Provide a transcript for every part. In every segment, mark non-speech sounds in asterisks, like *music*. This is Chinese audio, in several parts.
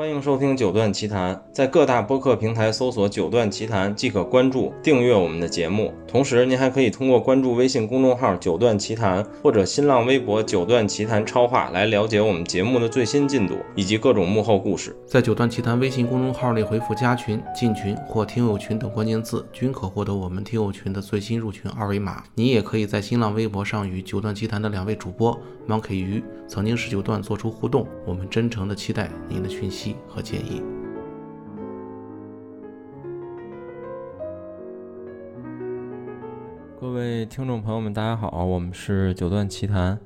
欢迎收听《九段奇谈》，在各大播客平台搜索“九段奇谈”即可关注、订阅我们的节目。同时，您还可以通过关注微信公众号“九段奇谈”或者新浪微博“九段奇谈超话”来了解我们节目的最新进度以及各种幕后故事。在“九段奇谈”微信公众号内回复“加群”“进群”或“听友群”等关键字，均可获得我们听友群的最新入群二维码。你也可以在新浪微博上与“九段奇谈”的两位主播 Monkey 鱼、曾经是九段做出互动。我们真诚的期待您的讯息和建议。各位听众朋友们，大家好，我们是九段奇谈。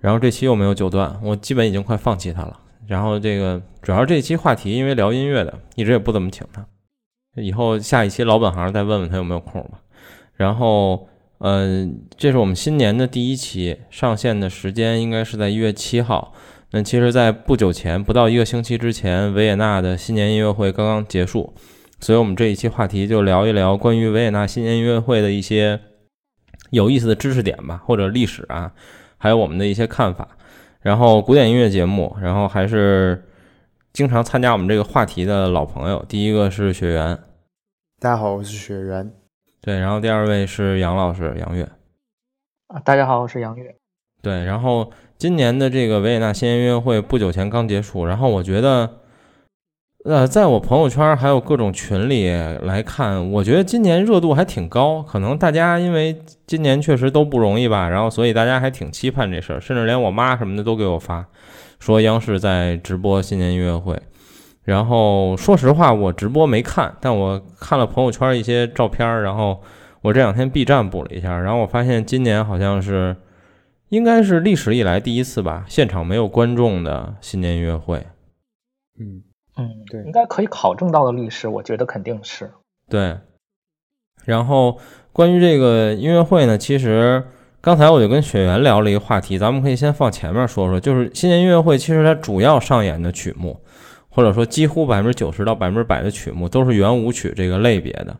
然后这期又没有九段，我基本已经快放弃他了。然后这个主要这期话题，因为聊音乐的，一直也不怎么请他。以后下一期老本行再问问他有没有空吧。然后，嗯，这是我们新年的第一期，上线的时间应该是在一月七号。那其实，在不久前，不到一个星期之前，维也纳的新年音乐会刚刚结束，所以我们这一期话题就聊一聊关于维也纳新年音乐会的一些。有意思的知识点吧，或者历史啊，还有我们的一些看法。然后古典音乐节目，然后还是经常参加我们这个话题的老朋友。第一个是雪原，大家好，我是雪原。对，然后第二位是杨老师杨月。啊，大家好，我是杨月。对，然后今年的这个维也纳新年音乐会不久前刚结束，然后我觉得。呃，在我朋友圈还有各种群里来看，我觉得今年热度还挺高。可能大家因为今年确实都不容易吧，然后所以大家还挺期盼这事儿，甚至连我妈什么的都给我发，说央视在直播新年音乐会。然后说实话，我直播没看，但我看了朋友圈一些照片，然后我这两天 B 站补了一下，然后我发现今年好像是应该是历史以来第一次吧，现场没有观众的新年音乐会。嗯。嗯，对，应该可以考证到的历史，我觉得肯定是对。然后关于这个音乐会呢，其实刚才我就跟雪原聊了一个话题，咱们可以先放前面说说，就是新年音乐会其实它主要上演的曲目，或者说几乎百分之九十到百分之百的曲目都是圆舞曲这个类别的。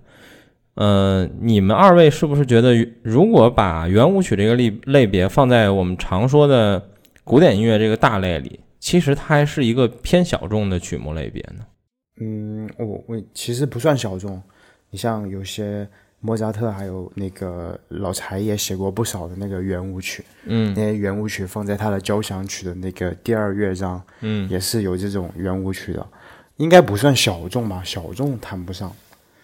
嗯，你们二位是不是觉得，如果把圆舞曲这个类类别放在我们常说的古典音乐这个大类里？其实它还是一个偏小众的曲目类别呢。嗯，我我其实不算小众。你像有些莫扎特，还有那个老柴也写过不少的那个圆舞曲。嗯，那些圆舞曲放在他的交响曲的那个第二乐章，嗯，也是有这种圆舞曲的，应该不算小众吧？小众谈不上。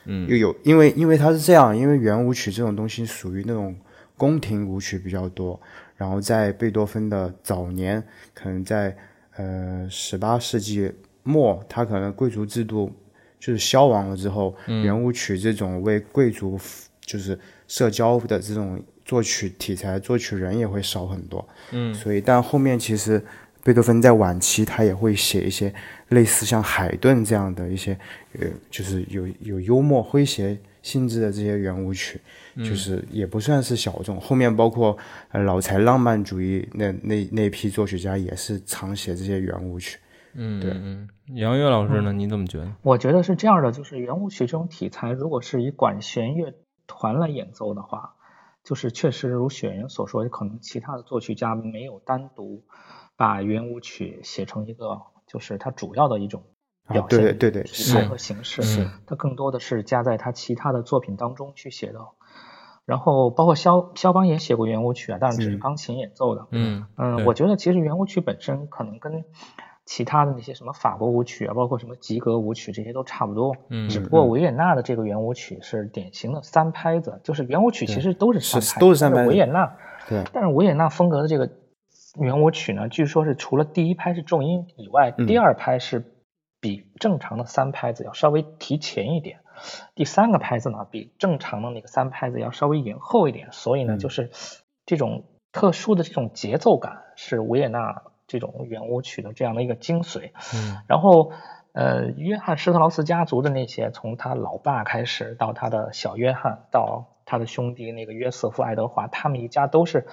嗯，又有因为因为它是这样，因为圆舞曲这种东西属于那种宫廷舞曲比较多，然后在贝多芬的早年，可能在呃，十八世纪末，他可能贵族制度就是消亡了之后，圆舞曲这种为贵族就是社交的这种作曲题材，作曲人也会少很多。嗯，所以但后面其实贝多芬在晚期，他也会写一些类似像海顿这样的一些呃，就是有有幽默诙谐性质的这些圆舞曲。就是也不算是小众，后面包括呃老柴浪漫主义那那那批作曲家也是常写这些圆舞曲。嗯，对，嗯，杨岳老师呢，你怎么觉得？我觉得是这样的，就是圆舞曲这种题材，如果是以管弦乐团来演奏的话，就是确实如雪人所说，可能其他的作曲家没有单独把圆舞曲写成一个，就是它主要的一种表现对对对题材和形式，它更多的是加在他其他的作品当中去写的。然后包括肖肖邦也写过圆舞曲啊，但是只是钢琴演奏的。嗯嗯，我觉得其实圆舞曲本身可能跟其他的那些什么法国舞曲啊，包括什么吉格舞曲这些都差不多。嗯，只不过维也纳的这个圆舞曲是典型的三拍子，就是圆舞曲其实都是三拍，都是三拍。维也纳对，但是维也纳风格的这个圆舞曲呢，据说是除了第一拍是重音以外，第二拍是比正常的三拍子要稍微提前一点。第三个拍子呢，比正常的那个三拍子要稍微延后一点，所以呢，就是这种特殊的这种节奏感是维也纳这种圆舞曲的这样的一个精髓。嗯，然后呃，约翰施特劳斯家族的那些，从他老爸开始到他的小约翰，到他的兄弟那个约瑟夫爱德华，他们一家都是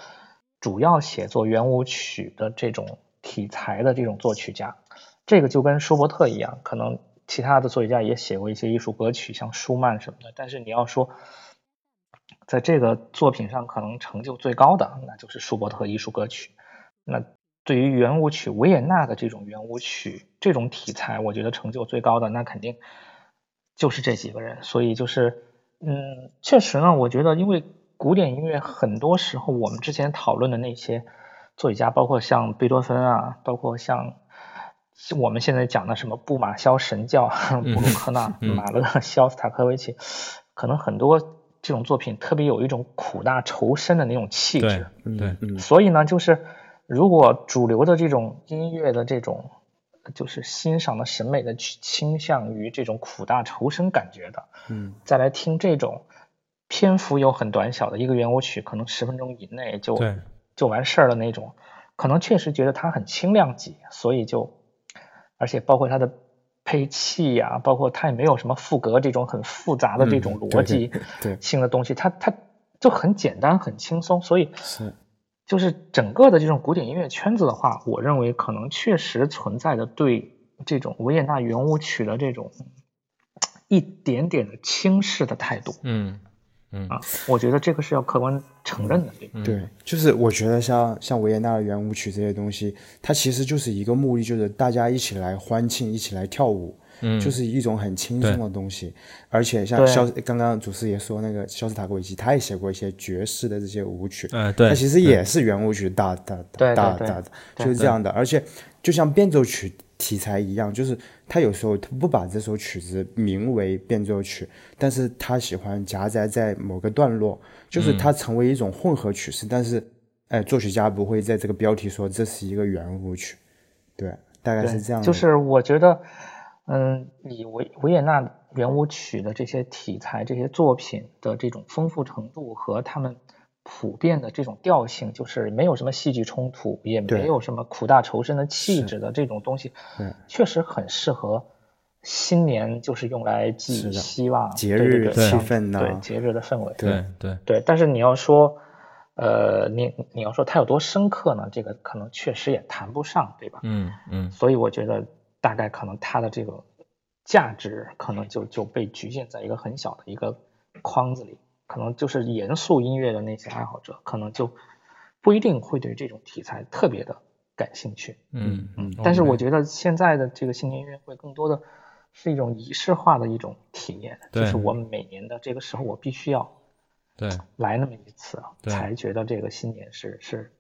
主要写作圆舞曲的这种题材的这种作曲家。这个就跟舒伯特一样，可能。其他的作曲家也写过一些艺术歌曲，像舒曼什么的。但是你要说，在这个作品上可能成就最高的，那就是舒伯特艺术歌曲。那对于圆舞曲维也纳的这种圆舞曲这种题材，我觉得成就最高的那肯定就是这几个人。所以就是嗯，确实呢，我觉得因为古典音乐很多时候我们之前讨论的那些作曲家，包括像贝多芬啊，包括像我们现在讲的什么布马肖神教、布鲁克纳、马勒、肖斯塔科维奇，可能很多这种作品特别有一种苦大仇深的那种气质。对，嗯所以呢，就是如果主流的这种音乐的这种就是欣赏的审美的去倾向于这种苦大仇深感觉的，嗯，再来听这种篇幅又很短小的一个圆舞曲，可能十分钟以内就就完事儿的那种，可能确实觉得它很轻量级，所以就，而且包括它的配器呀、包括它也没有什么副格这种很复杂的这种嗯逻辑性的东西，它它就很简单很轻松，所以是。就是整个的这种古典音乐圈子的话，我认为可能确实存在着对这种维也纳圆舞曲的这种一点点的轻视的态度。嗯嗯啊，我觉得这个是要客观承认的，对吧？嗯对，就是我觉得像像维也纳的圆舞曲这些东西，它其实就是一个目的，就是大家一起来欢庆，一起来跳舞，嗯，就是一种很轻松的东西。而且像肖刚刚主持也说那个肖斯塔科维奇，他也写过一些爵士的这些舞曲，哎对，他其实也是圆舞曲大大对对对大大的，对就是这样的。而且就像变奏曲题材一样，就是他有时候他不把这首曲子名为变奏曲，但是他喜欢夹杂在某个段落，就是它成为一种混合曲式，但是哎，作曲家不会在这个标题说这是一个圆舞曲，对，大概是这样的。就是我觉得，嗯，以维维也纳圆舞曲的这些题材、这些作品的这种丰富程度和他们普遍的这种调性，就是没有什么戏剧冲突，也没有什么苦大仇深的气质的这种东西对，确实很适合新年，就是用来寄希望、节日气氛呐对节日的氛围。对对对，但是你要说，呃，你你要说它有多深刻呢？这个可能确实也谈不上，对吧？嗯嗯所以我觉得大概可能它的这个价值可能就就被局限在一个很小的一个框子里，可能就是严肃音乐的那些爱好者，可能就不一定会对这种题材特别的感兴趣。嗯嗯，但是我觉得现在的这个新年音乐会更多的是一种仪式化的一种体验，就是我们每年的这个时候我必须要对来那么一次才觉得这个新年是是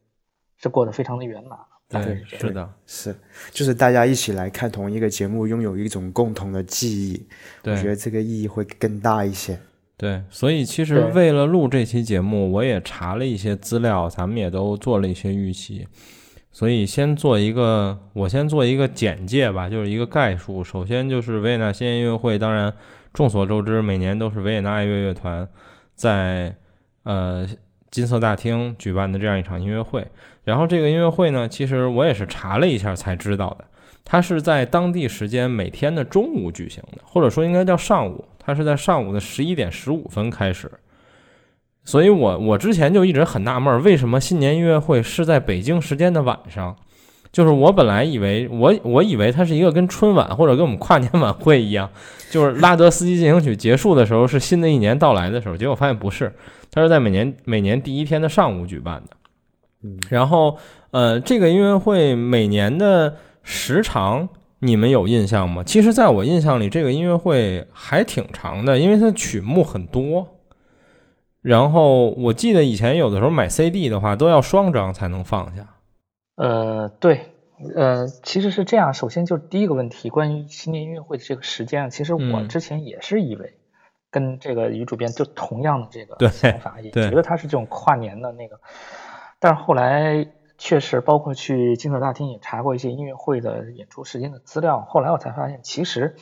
是过得非常的圆满。对是的，是，就是大家一起来看同一个节目，拥有一种共同的记忆，我觉得这个意义会更大一些。对，所以其实为了录这期节目，我也查了一些资料，咱们也都做了一些预习。所以先做一个，我先做一个简介吧，就是一个概述。首先就是维也纳新年音乐会，当然众所周知，每年都是维也纳爱乐乐团在呃金色大厅举办的这样一场音乐会。然后这个音乐会呢，其实我也是查了一下才知道的，它是在当地时间每天的中午举行的，或者说应该叫上午，它是在上午的十一点十五分开始。所以我我之前就一直很纳闷儿，为什么新年音乐会是在北京时间的晚上？就是我本来以为我我以为它是一个跟春晚或者跟我们跨年晚会一样，就是拉德斯基进行曲结束的时候是新的一年到来的时候，结果发现不是，它是在每年每年第一天的上午举办的。嗯，然后呃，这个音乐会每年的时长你们有印象吗？其实，在我印象里，这个音乐会还挺长的，因为它曲目很多。然后我记得以前有的时候买 CD 的话，都要双张才能放下。呃，对，呃，其实是这样。首先就是第一个问题，关于新年音乐会的这个时间啊，其实我嗯之前也是以为跟这个于主编就同样的这个想法，也觉得它是这种跨年的那个，但是后来确实包括去金色大厅也查过一些音乐会的演出时间的资料，后来我才发现，其实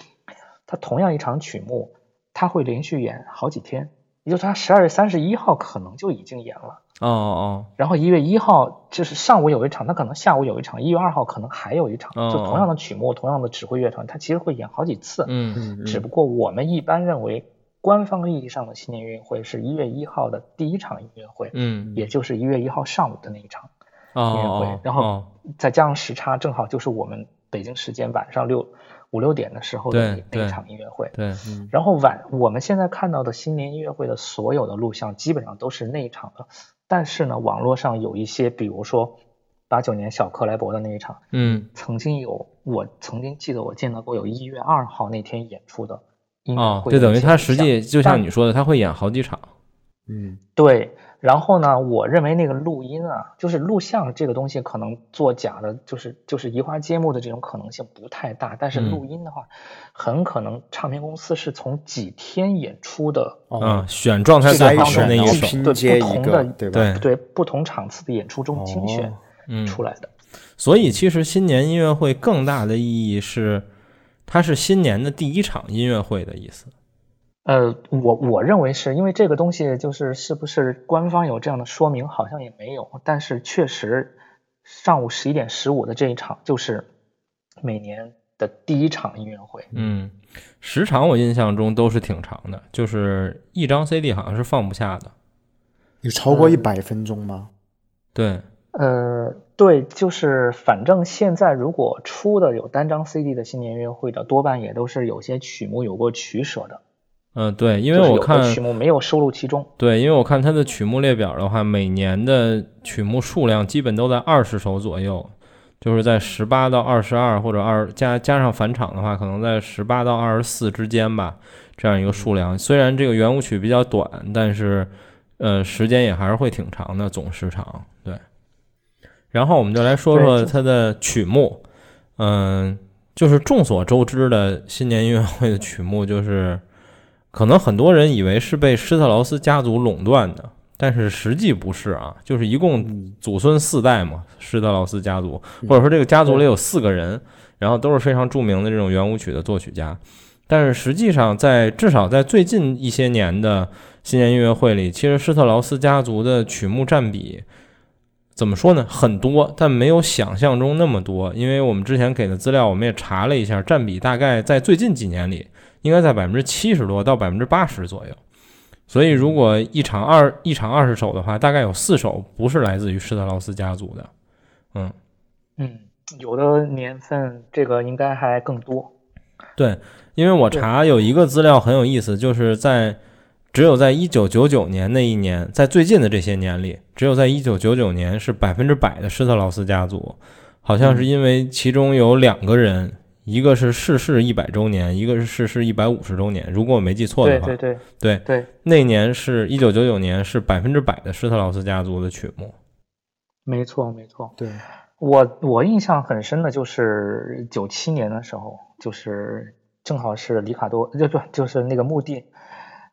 它同样一场曲目，它会连续演好几天，也就是它十二月三十一号可能就已经演了。哦哦然后一月一号就是上午有一场，他可能下午有一场，一月二号可能还有一场，哦就同样的曲目，同样的指挥乐团，它其实会演好几次。嗯嗯只不过我们一般认为，官方意义上的新年音乐会是一月一号的第一场音乐会，嗯也就是一月一号上午的那一场哦音乐会，哦，然后哦。再加上时差，正好就是我们北京时间晚上六五六点的时候的对那场音乐会。对，然后晚我们现在看到的新年音乐会的所有的录像，基本上都是那一场的。但是呢，网络上有一些，比如说八九年小克莱伯的那一场，嗯，曾经有我曾经记得我见到过有一月二号那天演出的音乐哦，会这等于他实际就像你说的，他会演好几场。嗯，对，然后呢，我认为那个录音啊，就是录像这个东西，可能作假的，就是就是移花接木的这种可能性不太大。但是嗯录音的话，很可能唱片公司是从几天演出的，哦嗯，选状态筛最好的那一首。对不同的，对？对对不同场次的演出中精选出来的。所以其实新年音乐会更大的意义是，它是新年的第一场音乐会的意思。呃，我我认为是因为这个东西就是是不是官方有这样的说明，好像也没有，但是确实上午十一点十五的这一场就是每年的第一场音乐会。嗯，时长我印象中都是挺长的，就是一张 CD 好像是放不下的。有超过一百分钟吗？对，呃，对，就是反正现在如果出的有单张 CD 的新年音乐会的，多半也都是有些曲目有过取舍的，嗯、对，因为我看曲目没有收录其中。对，因为我看它的曲目列表的话，每年的曲目数量基本都在二十首左右，就是在十八到二十二或者二加加上返场的话，可能在十八到二十四之间吧，这样一个数量。虽然这个圆舞曲比较短，但是呃时间也还是会挺长的，总时长对。然后我们就来说说对它的曲目，嗯、就是众所周知的新年音乐会的曲目，就是可能很多人以为是被施特劳斯家族垄断的，但是实际不是啊，就是一共嗯祖孙四代嘛，施特劳斯家族，或者说这个家族里有四个人，然后都是非常著名的这种圆舞曲的作曲家。但是实际上，在至少在最近一些年的新年音乐会里，其实施特劳斯家族的曲目占比怎么说呢？很多，但没有想象中那么多。因为我们之前给的资料，我们也查了一下，占比大概在最近几年里，应该在百分之七十多到百分之八十左右。所以，如果一场二一场二十首的话，大概有四首不是来自于施特劳斯家族的。嗯，嗯，有的年份这个应该还更多。对，因为我查有一个资料很有意思，就是在只有在一九九九年那一年，在最近的这些年里，只有在一九九九年是百分之百的施特劳斯家族，好像是因为其中有两个人，一个是逝世一百周年，一个是逝世一百五十周年，如果我没记错的话，对对对。对。对，那年是一九九九年是百分之百的施特劳斯家族的曲目。没错没错。对，我我印象很深的就是九七年的时候，就是正好是里卡多，就就就是那个墓地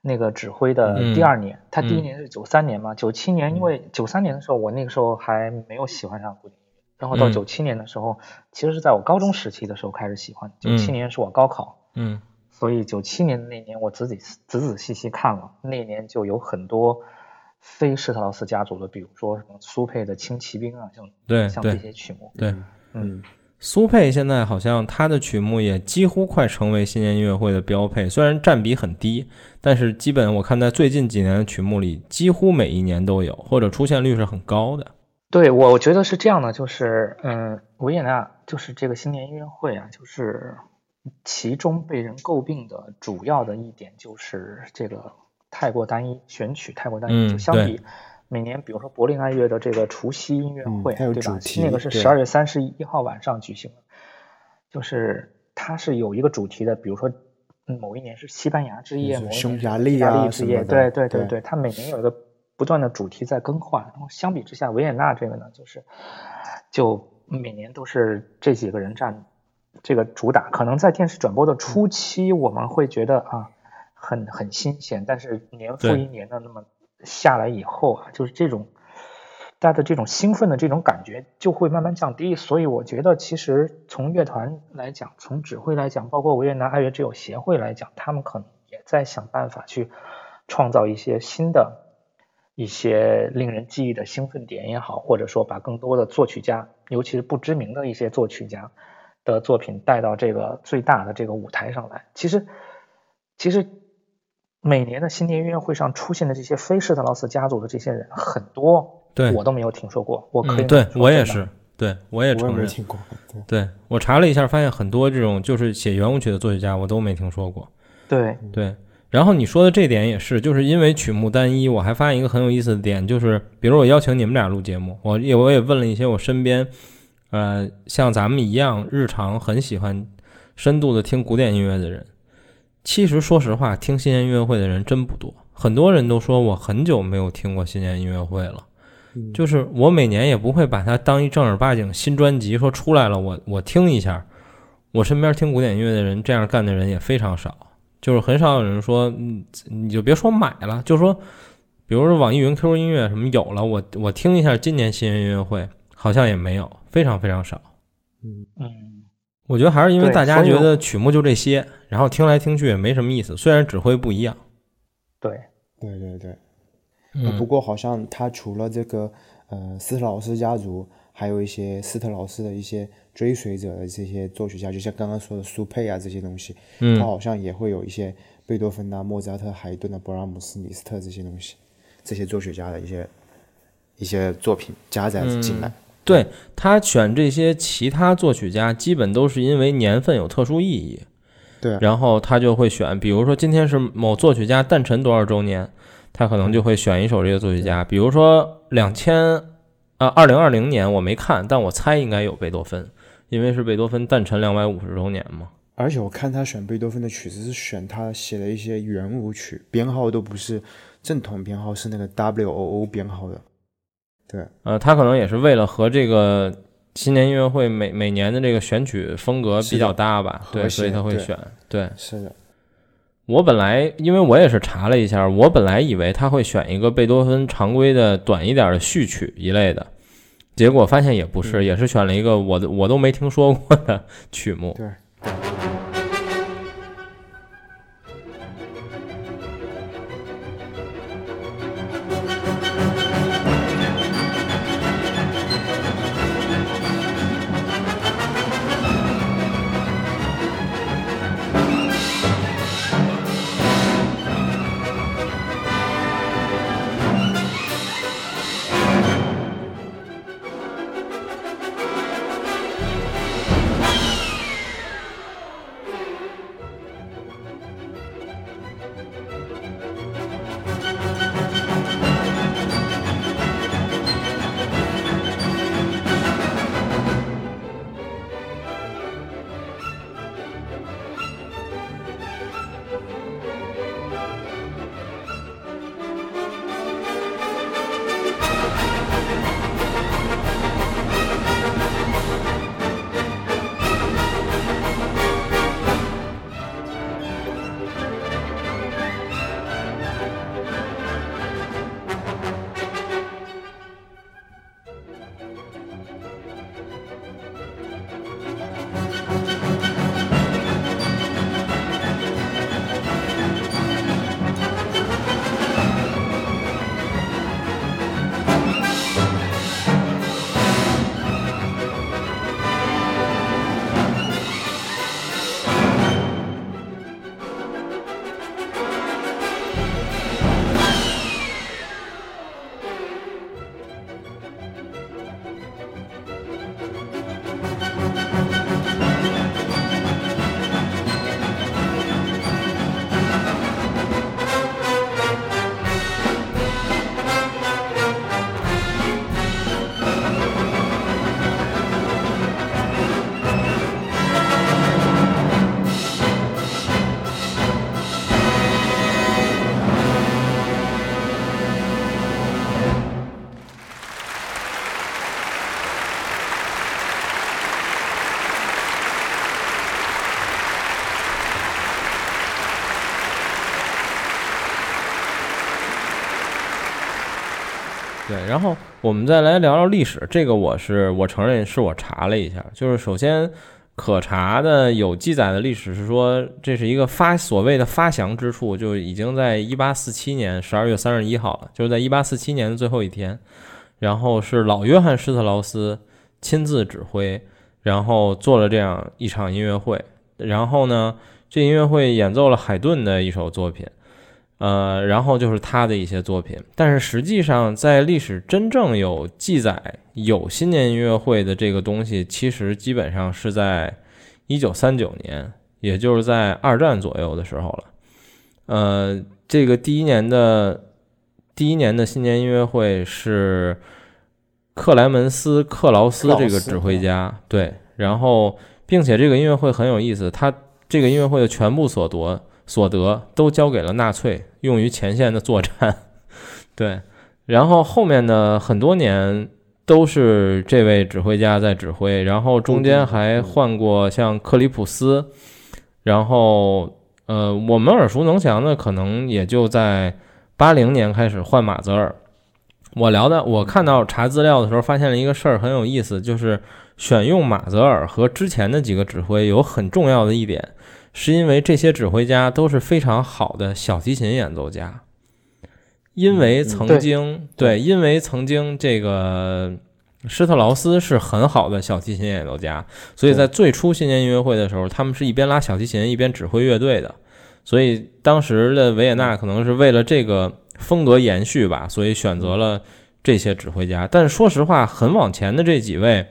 那个指挥的嗯。第二年，他第一嗯年是九三年嘛，九七年因为九三年的时候我那个时候还没有喜欢上古典然后到嗯九七年的时候，其实是在我高中时期的时候开始喜欢，九嗯七年是我高考。嗯所以九七年的那年，我仔仔仔仔细细看了，那年就有很多非施特劳斯家族的，比如说什么苏佩的轻骑兵啊，像对像这些曲目。对，嗯，苏佩现在好像他的曲目也几乎快成为新年音乐会的标配，虽然占比很低，但是基本我看在最近几年的曲目里，几乎每一年都有，或者出现率是很高的。对，我觉得是这样的，就是嗯，维也纳就是这个新年音乐会啊，就是其中被人诟病的主要的一点就是这个太过单一，选曲太过单一，嗯就相比每年比如说柏林爱乐的这个除夕音乐会，嗯对吧那个是对。十二月三十一号晚上举行的，就是它是有一个主题的，比如说。嗯某一年是西班牙之夜，就是某一匈牙利年是意大利之夜，对对。对对，它每年有一个不断的主题在更换。然后相比之下，维也纳这个呢，就是就每年都是这几个人占这个主打。可能在电视转播的初期，我们会觉得啊很很新鲜，但是年复一年的那么下来以后啊，就是这种大家的这种兴奋的这种感觉就会慢慢降低。所以我觉得，其实从乐团来讲，从指挥来讲，包括维也纳爱乐之友协会来讲，他们可能也在想办法去创造一些新的。一些令人记忆的兴奋点也好，或者说把更多的作曲家，尤其是不知名的一些作曲家的作品带到这个最大的这个舞台上来。其实，其实每年的新年音乐会上出现的这些非施特劳斯家族的这些人，很多对我都没有听说过。我可以嗯，对我也是，对我也承认。对我查了一下，发现很多这种就是写圆舞曲的作曲家，我都没听说过。对，对，然后你说的这点也是，就是因为曲目单一，我还发现一个很有意思的点，就是比如我邀请你们俩录节目，我也我也问了一些我身边，呃，像咱们一样日常很喜欢深度的听古典音乐的人，其实说实话，听新年音乐会的人真不多。很多人都说我很久没有听过新年音乐会了，就是我每年也不会把它当一正儿八经新专辑说出来了，我我听一下。我身边听古典音乐的人这样干的人也非常少。就是很少有人说，嗯，你就别说买了，就说，比如说网易云 QQ 音乐什么有了，我我听一下今年新人音乐会，好像也没有，非常非常少。嗯嗯，我觉得还是因为大家觉得曲目就这些，然后听来听去也没什么意思，虽然指挥不一样。对，对对对。嗯不过好像他除了这个呃斯特劳斯家族，还有一些斯特劳斯的一些追随者的这些作曲家，就像刚刚说的苏佩啊这些东西，他嗯好像也会有一些贝多芬啊、莫扎特、海顿啊、勃拉姆斯、李斯特这些东西，这些作曲家的一些一些作品加载进来。对他选这些其他作曲家，基本都是因为年份有特殊意义，对，然后他就会选，比如说今天是某作曲家诞辰多少周年，他可能就会选一首这个作曲家，比如说两千啊二零二零年我没看，但我猜应该有贝多芬，因为是贝多芬诞辰两百五十周年嘛。而且我看他选贝多芬的曲子是选他写的一些圆舞曲，编号都不是正统编号，是那个 W O O 编号的。对，呃，他可能也是为了和这个新年音乐会每每年的这个选曲风格比较搭吧，对，所以他会选。对是的，我本来因为我也是查了一下，我本来以为他会选一个贝多芬常规的短一点的序曲一类的，结果发现也不是，也是选了一个我的我都没听说过的曲目。对。对，然后我们再来聊聊历史。这个我是我承认是我查了一下，就是首先可查的有记载的历史是说，这是一个发所谓的发祥之处，就已经在一八四七年十二月三十一号了，就是在一八四七年的最后一天。然后是老约翰施特劳斯亲自指挥，然后做了这样一场音乐会。然后呢，这音乐会演奏了海顿的一首作品。呃，然后就是他的一些作品，但是实际上在历史真正有记载有新年音乐会的这个东西，其实基本上是在一九三九年，也就是在二战左右的时候了。呃，这个第一年的第一年的新年音乐会是克莱门斯·克劳斯这个指挥家，对，然后并且这个音乐会很有意思，他这个音乐会的全部所得所得都交给了纳粹，用于前线的作战，*laughs* 对，然后后面的很多年都是这位指挥家在指挥，然后中间还换过像克里普斯，然后呃，我们耳熟能详的可能也就在八零年开始换马泽尔。我聊的，我看到查资料的时候发现了一个事儿很有意思，就是选用马泽尔和之前的几个指挥有很重要的一点，是因为这些指挥家都是非常好的小提琴演奏家，因为曾对。经对，因为曾经这个施特劳斯是很好的小提琴演奏家，所以在最初新年音乐会的时候，他们是一边拉小提琴一边指挥乐队的，所以当时的维也纳可能是为了这个风格延续吧，所以选择了这些指挥家。但说实话，很往前的这几位，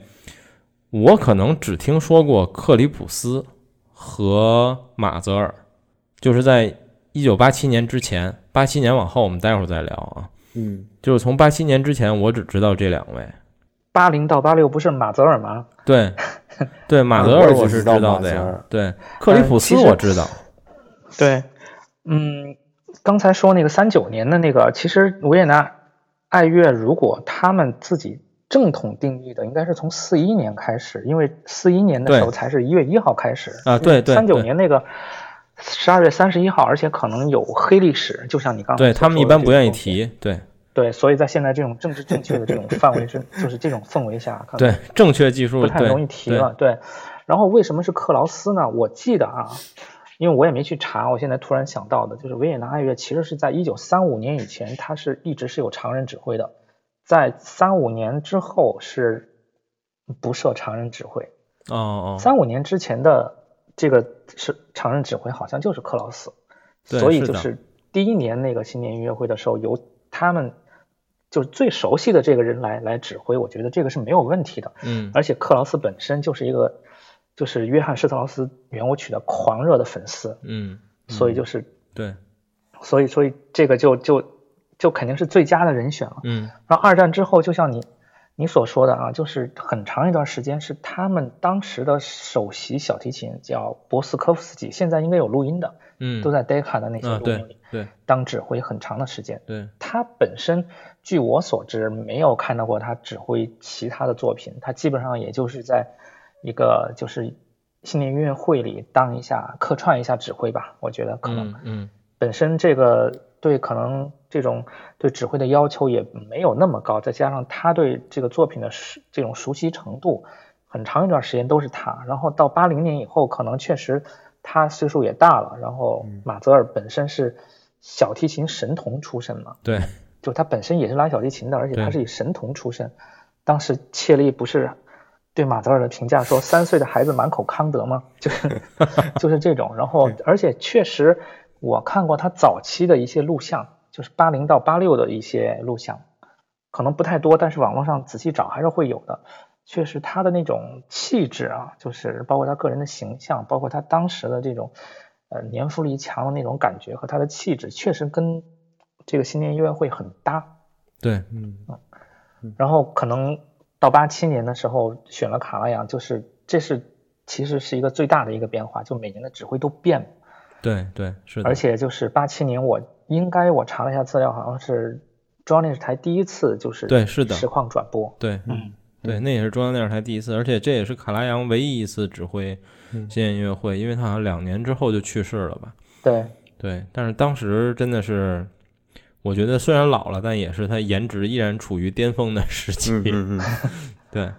我可能只听说过克里普斯和马泽尔，就是在一九八七年之前，八七年往后我们待会儿再聊啊。嗯，就是从八七年之前，我只知道这两位。八零到八六不是马泽尔吗？对，*laughs* 对，马泽尔我是知道道的呀。对，克里普斯我知道。对，嗯，刚才说那个三九年的那个，其实维也纳爱乐如果他们自己正统定义的，应该是从四一年开始，因为四一年的时候才是一月一号开始啊对对三九年那个十二月三十一号，而且可能有黑历史，就像你刚才对他们一般不愿意。提。对对，所以在现在这种政治正确的这种范围之，*laughs* 就是这种氛围下，可能对，正确技术不太容易提对了。对，然后为什么是克劳斯呢？我记得啊，因为我也没去查，我现在突然想到的，就是维也纳爱乐其实是在一九三五年以前，它是一直是有常人指挥的，在三五年之后是不设常任指挥。哦哦，三五年之前的这个是常任指挥，好像就是克劳斯，对所以就是第一年那个新年音乐会的时候，由他们就是最熟悉的这个人来来指挥，我觉得这个是没有问题的。嗯而且克劳斯本身就是一个就是约翰施特劳斯圆舞曲的狂热的粉丝，嗯，所以就是对，所以所以这个就就就肯定是最佳的人选了。嗯然后二战之后，就像你你所说的啊，就是很长一段时间是他们当时的首席小提琴叫博斯科夫斯基，现在应该有录音的，嗯，都在 Decca 的那些啊，录音里、对对当指挥很长的时间。对，他本身，据我所知，没有看到过他指挥其他的作品，他基本上也就是在一个就是新年音乐会里当一下客串一下指挥吧。我觉得可能嗯嗯本身这个对可能这种对指挥的要求也没有那么高，再加上他对这个作品的熟这种熟悉程度，很长一段时间都是他。然后到八零年以后，可能确实他岁数也大了，然后马泽尔本身是小提琴神童出身嘛，对，就他本身也是拉小提琴的，而且他是以神童出身。当时切利不是对马泽尔的评价说三岁的孩子满口康德吗？就是 *laughs* 就是这种。然后而且确实我看过他早期的一些录像，就是八零到八六的一些录像，可能不太多，但是网络上仔细找还是会有的。确实他的那种气质啊，就是包括他个人的形象，包括他当时的这种呃年富力强的那种感觉和他的气质，确实跟这个新年音乐会很搭。对，嗯然后可能到八七年的时候选了卡拉扬，就是这是其实是一个最大的一个变化，就每年的指挥都变了，对对是的，而且就是八七年我应该我查了一下资料，好像是中央电视台第一次就是对是的。实况转播，对嗯对，那也是中央电视台第一次，而且这也是卡拉扬唯一一次指挥新年音乐会，因为他好像两年之后就去世了吧？对。对，但是当时真的是，我觉得虽然老了，但也是他颜值依然处于巅峰的时期。嗯嗯嗯，*laughs* 对，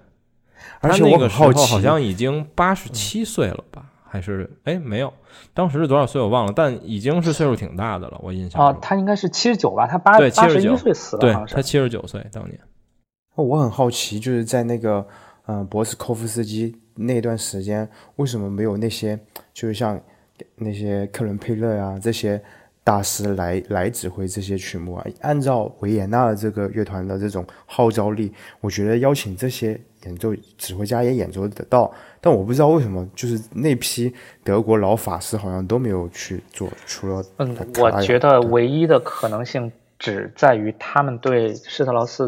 而且那个时候好奇，好像已经八十七岁了吧？还是哎没有，当时是多少岁我忘了，但已经是岁数挺大的了，我印象啊，中。他应该是七十九吧，他八对八十一岁死了，对好像是他七十九岁当年。我很好奇，就是在那个嗯、呃博斯科夫斯基那段时间，为什么没有那些就是像那些克伦佩勒啊这些大师来来指挥这些曲目啊。按照维也纳的这个乐团的这种号召力，我觉得邀请这些演奏指挥家也演奏得到。但我不知道为什么，就是那批德国老法师好像都没有去做，除了嗯，我觉得唯一的可能性只在于他们对施特劳斯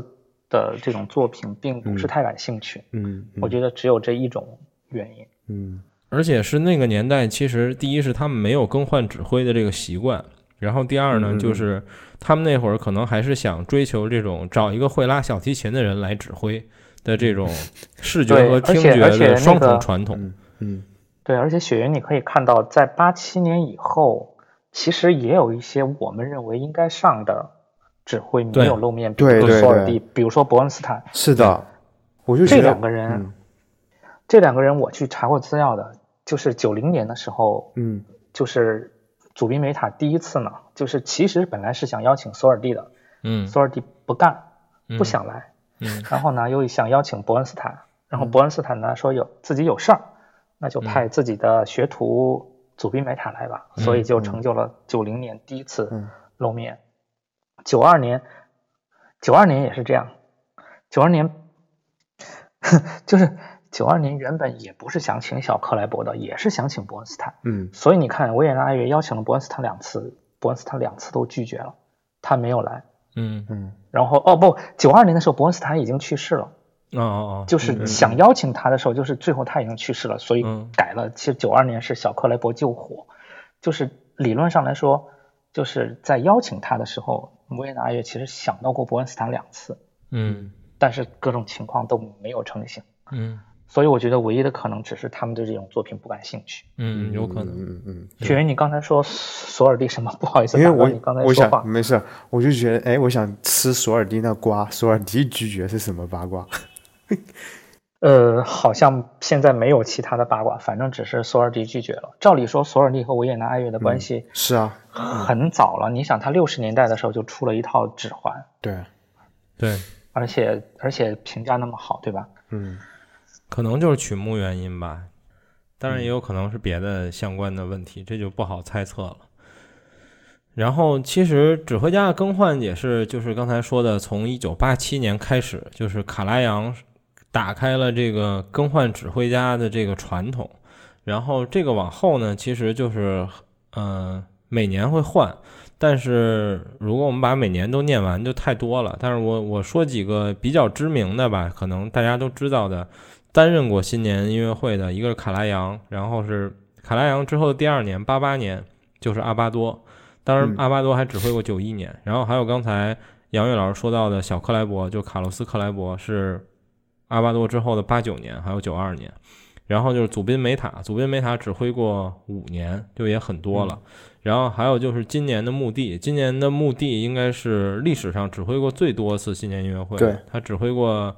的这种作品并不是太感兴趣。嗯我觉得只有这一种原因。嗯而且是那个年代，其实第一是他们没有更换指挥的这个习惯，然后第二呢，就是他们那会儿可能还是想追求这种找一个会拉小提琴的人来指挥的这种 *laughs* 视觉和听觉而且而且的双那个重传统。嗯嗯。对，而且雪原你可以看到，在八七年以后，其实也有一些我们认为应该上的指挥没有露面，比如索尔蒂，比如说伯恩斯坦，是的，我就觉这两个人，嗯。这两个人我去查过资料的，就是九零年的时候，嗯就是祖宾梅塔第一次呢，就是其实本来是想邀请索尔蒂的，嗯，索尔蒂不干，嗯。不想来，嗯然后呢又想邀请伯恩斯坦，然后伯恩斯坦呢说有自己有事儿，那就派自己的学徒祖宾梅塔来吧，嗯。所以就成就了九零年第一次嗯。露面。九二年，九二年也是这样，九二年 *laughs* 就是九二年原本也不是想请小克莱伯的，也是想请伯恩斯坦，嗯。所以你看维也纳爱乐邀请了伯恩斯坦两次，伯恩斯坦两次都拒绝了，他没有来。嗯。嗯。然后哦不，九二年的时候伯恩斯坦已经去世了。哦哦就是想邀请他的时候，就是最后他已经去世了，所以嗯。改了。其实九二年是小克莱伯救火，就是理论上来说，就是在邀请他的时候，维也纳爱乐其实想到过伯恩斯坦两次，嗯。但是各种情况都没有成型。嗯所以我觉得唯一的可能只是他们对这种作品不感兴趣。嗯，有可能。嗯嗯雪云，你刚才说索尔蒂什么？不好意思因为我打断你刚才说话想。没事，我就觉得哎，我想吃索尔蒂那瓜，索尔蒂拒绝是什么八卦？*laughs* 呃，好像现在没有其他的八卦，反正只是索尔蒂拒绝了。照理说，索尔蒂和维也纳爱乐的关系是啊，很早了。你想，他六十年代的时候就出了一套指环，对，对，而且而且评价那么好，对吧？嗯可能就是曲目原因吧，当然也有可能是别的相关的问题，这就不好猜测了。然后，其实指挥家的更换也是，就是刚才说的，从一九八七年开始，就是卡拉扬打开了这个更换指挥家的这个传统。然后这个往后呢，其实就是，嗯、每年会换，但是如果我们把每年都念完，就太多了。但是我我说几个比较知名的吧，可能大家都知道的，担任过新年音乐会的，一个是卡拉扬，然后是卡拉扬之后的第二年，八八年就是阿巴多，当然嗯阿巴多还指挥过九一年，然后还有刚才杨岳老师说到的小克莱伯，就卡洛斯克莱伯是阿巴多之后的八九年，还有九二年。然后就是祖宾梅塔，祖宾梅塔指挥过五年，就也很多了。然后还有就是今年的墓地，今年的墓地应该是历史上指挥过最多次新年音乐会他指挥过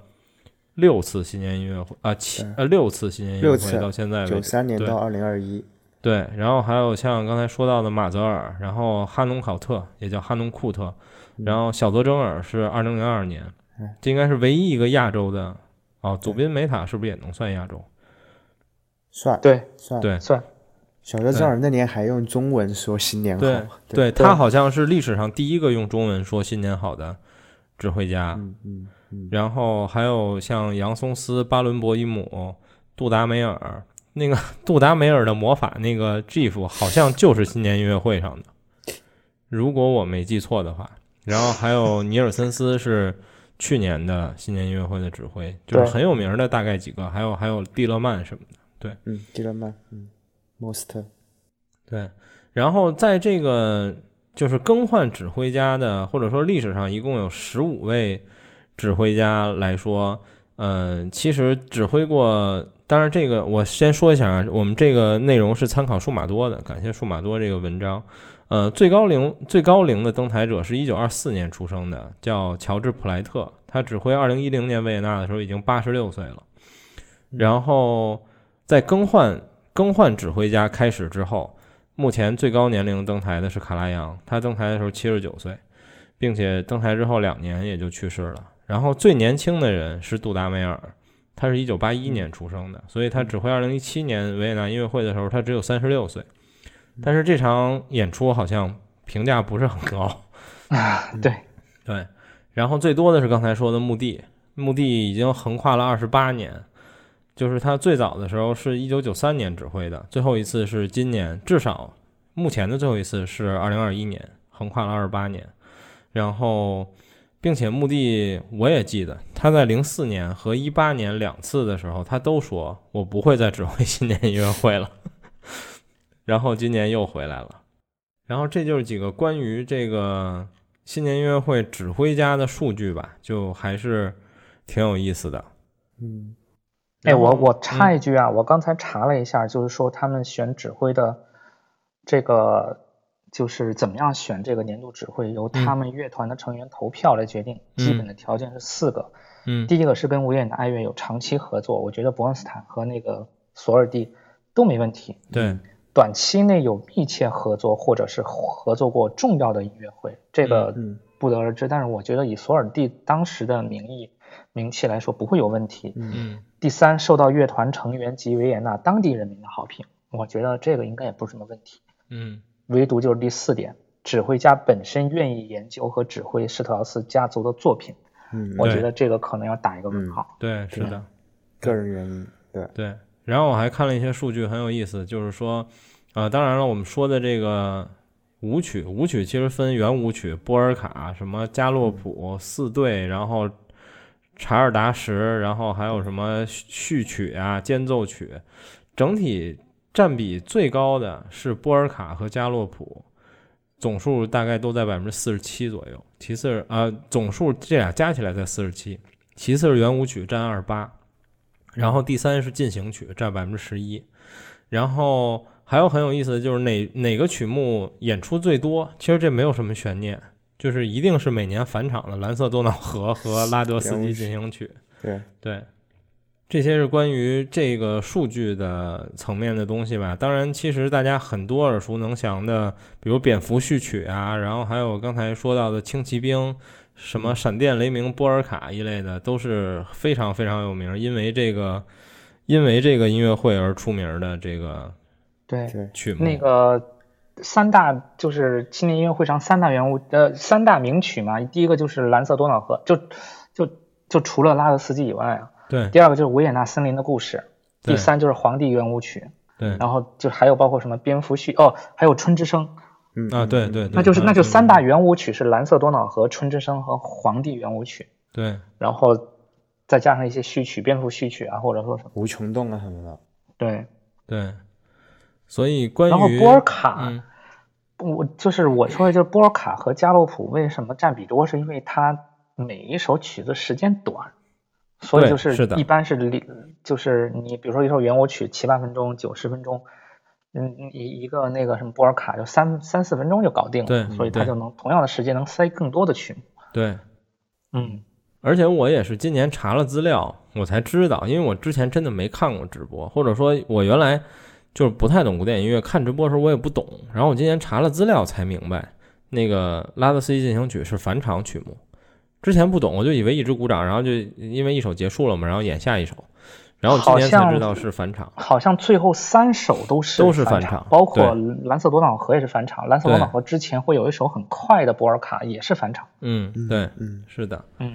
六次新年音乐会啊，七对呃六次新年音乐会到现在为止。九三年到二零二一，对，然后还有像刚才说到的马泽尔，然后哈农考特也叫哈农库特，然后小泽征尔是二零零二年嗯，这应该是唯一一个亚洲的哦。祖宾梅塔是不是也能算亚洲？算对，算对算小泽征尔那年还用中文说新年好，对对，对他好像是历史上第一个用中文说新年好的指挥家。嗯嗯嗯，然后还有像杨松斯、巴伦博伊姆、杜达梅尔，那个 *laughs* 杜达梅尔的魔法那个 GIF 好像就是新年音乐会上的，如果我没记错的话。然后还有尼尔森斯是去年的新年音乐会的指挥，就是很有名的大概几个，还有还有蒂勒曼什么的。对嗯，蒂勒曼，嗯，，Most，，对，然后在这个就是更换指挥家的，或者说历史上一共有十五位指挥家来说，嗯、其实指挥过。当然，这个我先说一下啊，我们这个内容是参考数码多的，感谢数码多这个文章。呃，最高龄最高龄的登台者是一九二四年出生的，叫乔治普莱特，他指挥二零一零年维也纳的时候已经八十六岁了。然后在更换更换指挥家开始之后，目前最高年龄登台的是卡拉扬，他登台的时候七十九岁，并且登台之后两年也就去世了。然后最年轻的人是杜达梅尔，他是一九八一年出生的，所以他指挥二零一七年维也纳音乐会的时候，他只有三十六岁。但是这场演出好像评价不是很高。啊，*laughs* 对，对，然后最多的是刚才说的墓地，墓地已经横跨了二十八年，就是他最早的时候是一九九三年指挥的，最后一次是今年，至少目前的最后一次是二零二一年，横跨了二十八年，然后。并且墓地我也记得，他在零四年和一八年两次的时候，他都说我不会再指挥新年音乐会了。*laughs* 然后今年又回来了。然后这就是几个关于这个新年音乐会指挥家的数据吧，就还是挺有意思的。嗯，哎，我我插一句啊，我刚才查了一下，就是说他们选指挥的这个。就是怎么样选这个年度指挥，由他们乐团的成员投票来决定。基本的条件是四个。嗯，第一个是跟维也纳爱乐有长期合作，我觉得伯恩斯坦和那个索尔蒂都没问题。对，短期内有密切合作或者是合作过重要的音乐会，这个不得而知。但是我觉得以索尔蒂当时的名义名气来说，不会有问题。嗯，第三，受到乐团成员及维也纳当地人民的好评，我觉得这个应该也不是什么问题。嗯。唯独就是第四点，指挥家本身愿意研究和指挥施特劳斯家族的作品，嗯，我觉得这个可能要打一个问号。对，是的，个人原因，对对。然后我还看了一些数据，很有意思，就是说，呃，当然了，我们说的这个舞曲，舞曲其实分圆舞曲、波尔卡、什么加洛普、四对，然后查尔达什，然后还有什么序曲啊、间奏曲，整体。占比最高的是波尔卡和加洛普，总数大概都在百分之四十七左右。其次，呃，总数这俩加起来在四十七。其次是圆舞曲占二十八，然后第三是进行曲占百分之十一。然后还有很有意思的就是哪哪个曲目演出最多？其实这没有什么悬念，就是一定是每年返场的《蓝色多瑙河》和《拉德斯基进行曲》。对对。这些是关于这个数据的层面的东西吧。当然，其实大家很多耳熟能详的，比如《蝙蝠序曲》啊，然后还有刚才说到的《轻骑兵》、什么《闪电雷鸣》、波尔卡一类的，都是非常非常有名，因为这个因为这个音乐会而出名的这个对曲目。那个三大就是青年音乐会上三大原物呃三大名曲嘛，第一个就是《蓝色多瑙河》，就就就除了拉德斯基以外啊。对，第二个就是维也纳森林的故事，第三就是皇帝圆舞曲，对，然后就还有包括什么蝙蝠序哦，还有春之声，嗯。啊对对，那就是那就三大圆舞曲是蓝色多瑙河、春之声和皇帝圆舞曲，对，然后再加上一些序曲，蝙蝠序曲啊，或者说什么。无穷动啊什么的，对。对，所以关于然后波尔卡，我就是我说的就是波尔卡和加洛普为什么占比多，是因为它每一首曲子时间短。所以就是一般是里就是你比如说一首圆舞曲七八分钟九十分钟，嗯一一个那个什么波尔卡就三三四分钟就搞定了，对，所以它就能同样的时间能塞更多的曲目。对，嗯，而且我也是今年查了资料，我才知道，因为我之前真的没看过直播，或者说我原来就是不太懂古典音乐，看直播的时候我也不懂，然后我今年查了资料才明白，那个拉德斯基进行曲是返场曲目。之前不懂，我就以为一直鼓掌，然后就因为一首结束了嘛，然后演下一首，然后今天才知道是返场。好像最后三首都是都是返场，包括蓝色多瑙河也是返场。蓝色多瑙河之前会有一首很快的波尔卡也是返场。嗯，对，嗯，是的，嗯。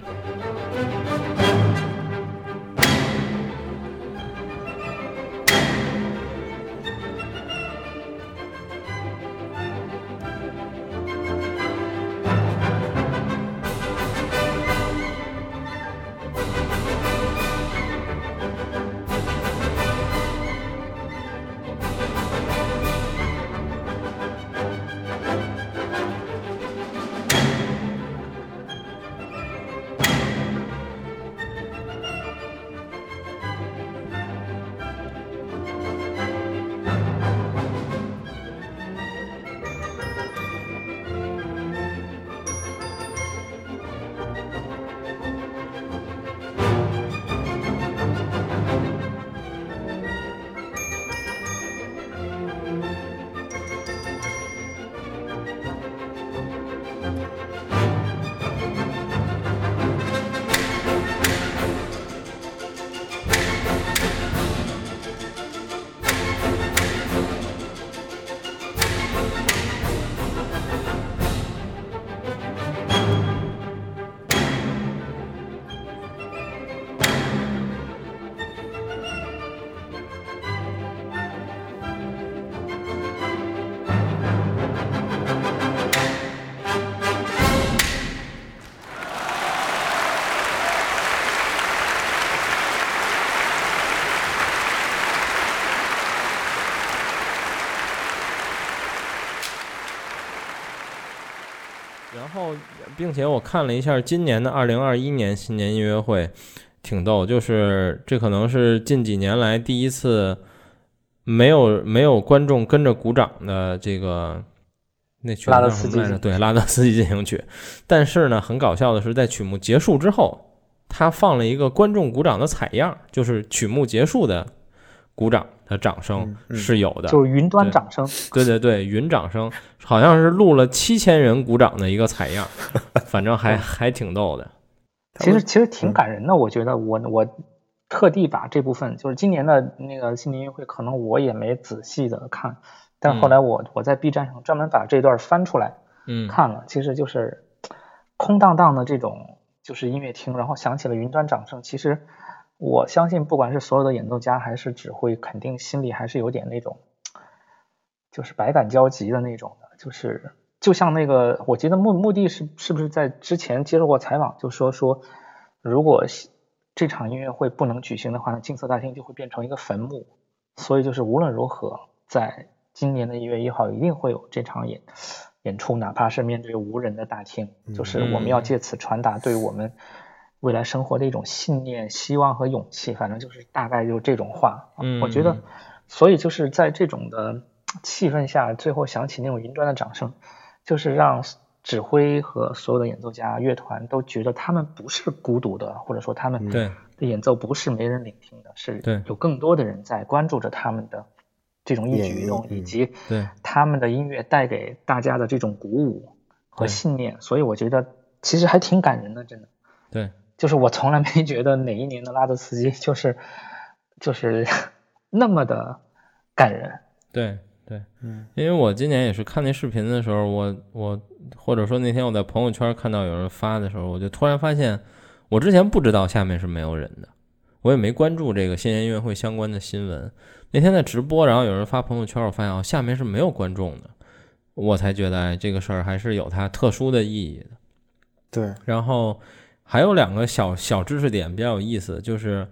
后，并且我看了一下今年的二零二一年新年音乐会，挺逗，就是这可能是近几年来第一次没有没有观众跟着鼓掌的这个那曲拉德斯基？对，拉德斯基进行曲。但是呢，很搞笑的是，在曲目结束之后，他放了一个观众鼓掌的采样，就是曲目结束的鼓掌的掌声是有的。就是云端掌声。对对对，*laughs* 云掌声好像是录了七千人鼓掌的一个采样，*laughs* 反正还还挺逗的。其实其实挺感人的，我觉得我我特地把这部分，就是今年的那个新年音乐会，可能我也没仔细的看，但是后来我我在 B 站上专门把这段翻出来嗯，看了，其实就是空荡荡的这种就是音乐厅，然后响起了云端掌声，其实我相信不管是所有的演奏家还是指挥，肯定心里还是有点那种就是百感交集的那种的，就是就像那个，我记得目目的是是不是在之前接受过采访，就说说如果这场音乐会不能举行的话，那金色大厅就会变成一个坟墓，所以就是无论如何，在今年的一月一号一定会有这场演演出，哪怕是面对无人的大厅，就是我们要借此传达对我们未来生活的一种信念、希望和勇气，反正就是大概就这种话。嗯我觉得，所以就是在这种的气氛下，最后响起那种云端的掌声，就是让指挥和所有的演奏家、乐团都觉得他们不是孤独的，或者说他们对。的演奏不是没人聆听的，是对。有更多的人在关注着他们的这种一举一动，以及对。他们的音乐带给大家的这种鼓舞和信念，所以我觉得其实还挺感人的，真的。对，就是我从来没觉得哪一年的拉德斯基就是就是 *laughs* 那么的感人。对对，嗯，因为我今年也是看那视频的时候，我我或者说那天我在朋友圈看到有人发的时候，我就突然发现，我之前不知道下面是没有人的，我也没关注这个新年音乐会相关的新闻。那天在直播，然后有人发朋友圈，我发现哦，下面是没有观众的，我才觉得哎，这个事儿还是有它特殊的意义的。对，然后还有两个小小知识点比较有意思，就是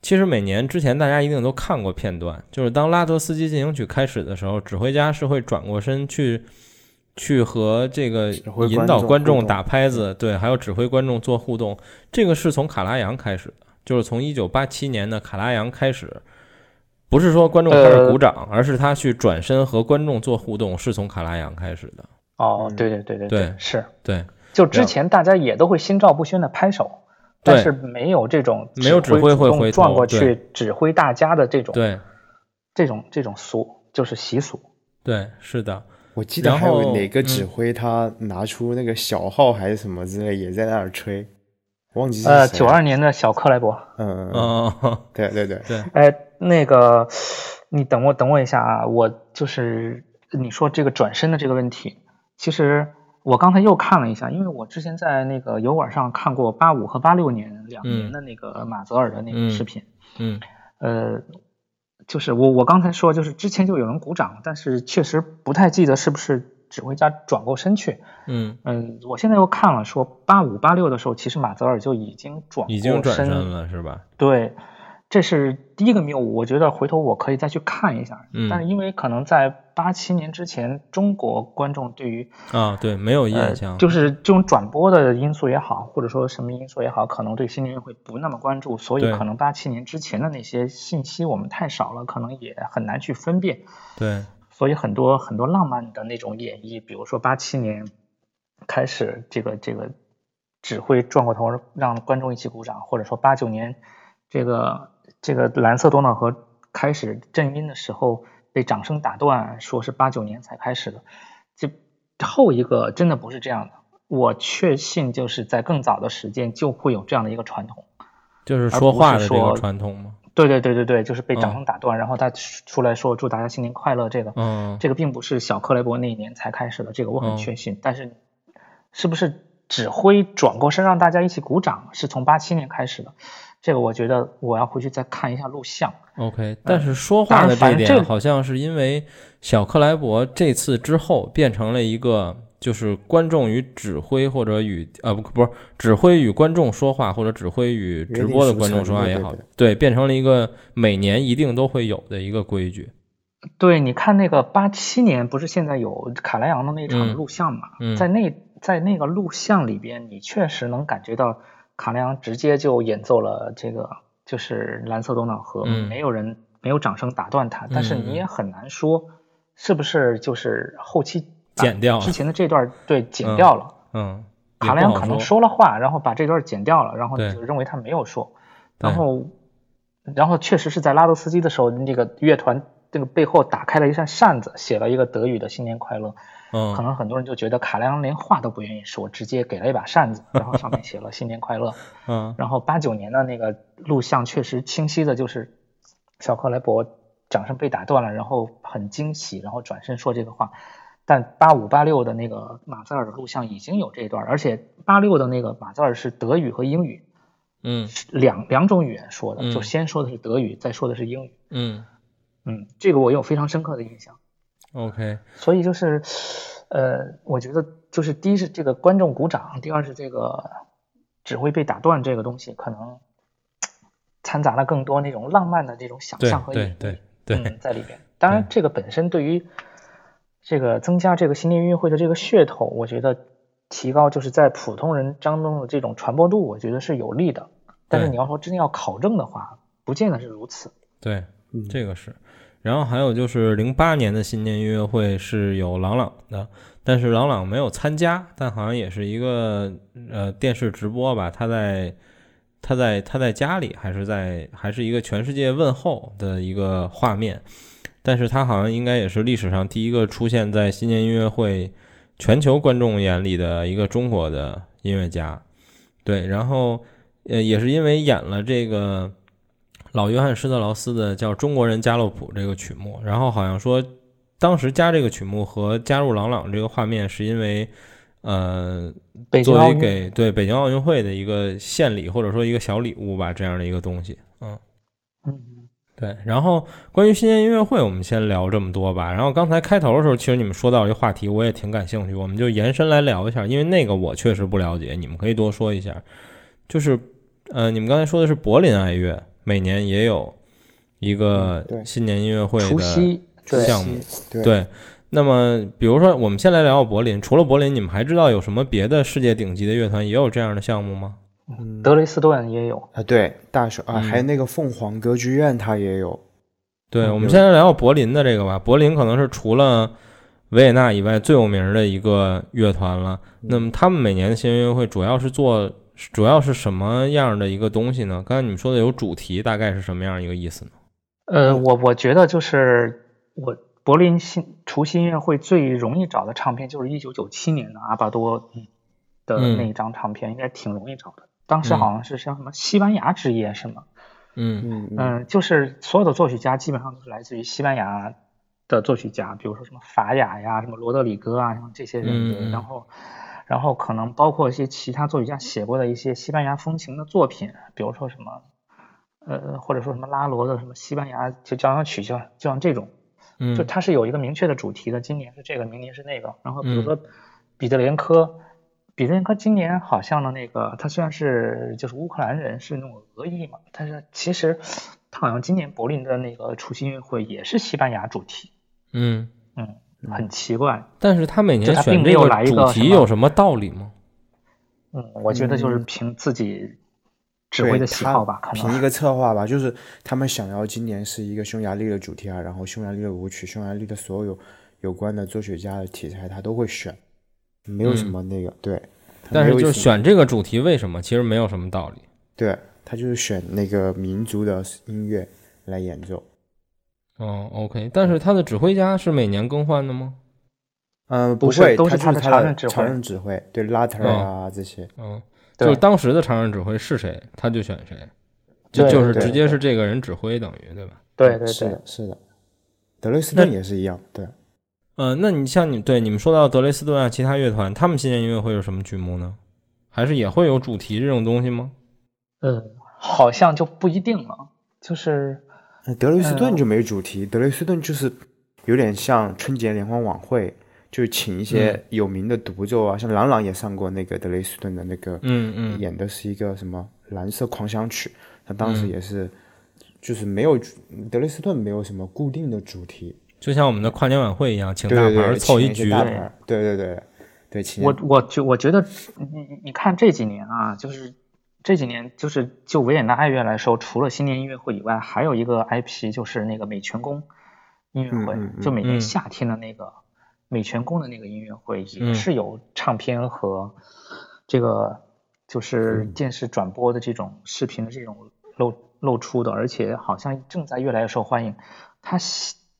其实每年之前大家一定都看过片段，就是当拉德斯基进行曲开始的时候，指挥家是会转过身去去和这个引导观众打拍子，对，还有指挥观众做互动，这个是从卡拉扬开始的，就是从一九八七年的卡拉扬开始。不是说观众开始呃鼓掌，而是他去转身和观众做互动，是从卡拉扬开始的。哦，嗯对对对对对是。对，就之前大家也都会心照不宣的拍手，但是没有这种没有指挥会转过去指挥大家的这种对，这种这种俗，就是习俗。对，是的。我记得还有哪个指嗯。挥他拿出那个小号还是什么之类，也在那儿吹，忘记是呃，谁九二年的小克莱伯，嗯嗯嗯，哦，对对对，对，哎，那个，你等我等我一下啊，我就是你说这个转身的这个问题，其实我刚才又看了一下，因为我之前在那个油管上看过八五和八六年两年的那个马泽尔的那个视频，嗯呃，就是我我刚才说，就是之前就有人鼓掌，但是确实不太记得是不是指挥家转过身去。嗯，嗯，我现在又看了，说八五八六的时候，其实马泽尔就已经转已经过身转身了是吧？对，这是第一个谬误，我觉得回头我可以再去看一下。嗯但是因为可能在八七年之前，中国观众对于啊，对，没有印呃象，就是这种转播的因素也好，或者说什么因素也好，可能对新年乐会不那么关注，所以可能八七年之前的那些信息我们太少了，可能也很难去分辨。对，所以很多很多浪漫的那种演绎，比如说八七年开始这个这个指挥转过头让观众一起鼓掌，或者说八九年这个这个蓝色多瑙河开始震音的时候被掌声打断，说是八九年才开始的，这后一个真的不是这样的。我确信就是在更早的时间就会有这样的一个传统。就是说话的这个传统吗。对对对对对，就是被掌嗯声打断，然后他出来说祝大家新年快乐，这个嗯，这个并不是小克雷伯那一年才开始的，这个我很嗯确信。但是，是不是指挥转过身让大家一起鼓掌，是从八七年开始的？这个我觉得我要回去再看一下录像。OK，但是说话的这一点好像是因为小克莱伯这次之后变成了一个，就是观众与指挥或者与呃不不是指挥与观众说话，或者指挥与直播的观众说话也好对，变成了一个每年一定都会有的一个规矩。对，你看那个八七年，不是现在有卡莱昂的那场嗯录像嘛？嗯在那在那个录像里边，你确实能感觉到卡良直接就演奏了这个就是蓝色多瑙河，嗯。没有人没有掌声打断他，但是嗯你也很难说是不是就是后期剪掉了。之前的这段对剪掉了。嗯，也卡不好良可能说。了话，然后把这段剪掉了，然后你就认为他没有说，然后，然后确实是在拉德斯基的时候，那个乐团这个背后打开了一扇扇子，写了一个德语的新年快乐。嗯可能很多人就觉得卡莱昂连话都不愿意说，直接给了一把扇子，*laughs* 然后上面写了新年快乐。嗯然后八九年的那个录像确实清晰的，就是小克莱伯掌声被打断了，然后很惊喜，然后转身说这个话。但八五八六的那个马泽尔的录像已经有这一段，而且八六的那个马泽尔是德语和英语嗯两两种语言说的，嗯就先说的是德语，再说的是英语。嗯嗯，这个我有非常深刻的印象。，OK，所以就是，呃，我觉得就是第一是这个观众鼓掌，第二是这个指挥被打断这个东西，可能掺杂了更多那种浪漫的这种想象和隐对对对，嗯、在里边。当然，这个本身对于这个增加这个新年音乐会的这个噱头，我觉得提高就是在普通人当中的这种传播度，我觉得是有利的。但是你要说真的要考证的话，不见得是如此。对，这个是。然后还有就是零八年的新年音乐会是有郎朗的，但是郎朗没有参加，但好像也是一个呃电视直播吧，他在他在他在家里还是在还是一个全世界问候的一个画面，但是他好像应该也是历史上第一个出现在新年音乐会全球观众眼里的一个中国的音乐家，对，然后呃也是因为演了这个。老约翰施特劳斯的叫《中国人加洛普》这个曲目，然后好像说当时加这个曲目和加入朗朗这个画面，是因为呃作为给对北京奥运会的一个献礼或者说一个小礼物吧，这样的一个东西，嗯。嗯，对，然后关于新年音乐会，我们先聊这么多吧。然后刚才开头的时候，其实你们说到一个话题，我也挺感兴趣，我们就延伸来聊一下，因为那个我确实不了解，你们可以多说一下。就是呃，你们刚才说的是柏林爱乐，每年也有一个新年音乐会除的夕对项目，对对。那么，比如说，我们先来聊聊柏林。除了柏林，你们还知道有什么别的世界顶级的乐团也有这样的项目吗？德雷斯顿也有。啊，对，大手啊，嗯还有那个凤凰歌剧院，它也有。对，我们先来聊聊柏林的这个吧。柏林可能是除了维也纳以外最有名的一个乐团了。那么他们每年的新年音乐会主要是做，主要是什么样的一个东西呢？刚才你们说的有主题，大概是什么样一个意思呢？呃，我我觉得就是我柏林新除夕音乐会最容易找的唱片就是一九九七年的阿巴多的嗯那一张唱片，应该挺容易找的。当时嗯好像是像什么西班牙之夜是吗？嗯嗯嗯嗯，就是所有的作曲家基本上都是来自于西班牙的作曲家，比如说什么法雅呀、什么罗德里戈啊，像这些人，然后。然后可能包括一些其他作曲家写过的一些西班牙风情的作品，比如说什么，呃，或者说什么拉罗的什么西班牙就交响曲，就像就像这种，嗯，就它是有一个明确的主题的，今年是这个，明年是那个。然后比如嗯说彼得连科，彼得连科今年好像的那个，他虽然是就是乌克兰人，是那种俄裔嘛，但是其实他好像今年柏林的那个除夕音乐会也是西班牙主题，嗯，嗯，很奇怪。但是他每年他并没选这有来一主题有什么道理吗？嗯，我觉得就是嗯凭自己指挥的喜好吧，可能。凭一个策划吧，就是他们想要今年是一个匈牙利的主题啊，然后匈牙利的舞曲、匈牙利的所有有关的作曲家的题材，他都会选，没有什么那个、对。但是就选这个主题，为什么？其实没有什么道理。对他就是选那个民族的音乐来演奏。哦，OK，但是他的指挥家是每年更换的吗？嗯，不是会，都是他的常任指挥常任指挥，对拉特啊这些。嗯，就是当时的常任指挥是谁，他就选谁，就就是直接是这个人指挥，等于对吧？对对对是的，，是的。德累斯顿也是一样，对。呃，那你像你对你们说到德累斯顿啊，其他乐团，他们新年音乐会有什么曲目呢？还是也会有主题这种东西吗？嗯，好像就不一定了，就是呃德累斯顿嗯。就没主题，德累斯顿就是有点像春节联欢晚会，就是请一嗯。些有名的独奏啊，像郎朗也上过那个德累斯顿的那个，嗯嗯。演的是一个什么蓝色狂想曲，他当时嗯。也是，就是没有德累斯顿没有什么固定的主题，就像我们的跨年晚会一样，请大牌凑一局对对对，对，请我我觉我觉得，你你你看这几年啊，就是这几年，就是就维也纳爱乐来说，除了新年音乐会以外，还有一个 IP 就是那个美泉宫音乐会，就每嗯年夏天的那个美泉宫的那个音乐会，也嗯是有唱片和这个就是电视转播的这种视频的这种露露出的，而且好像正在越来越受欢迎。它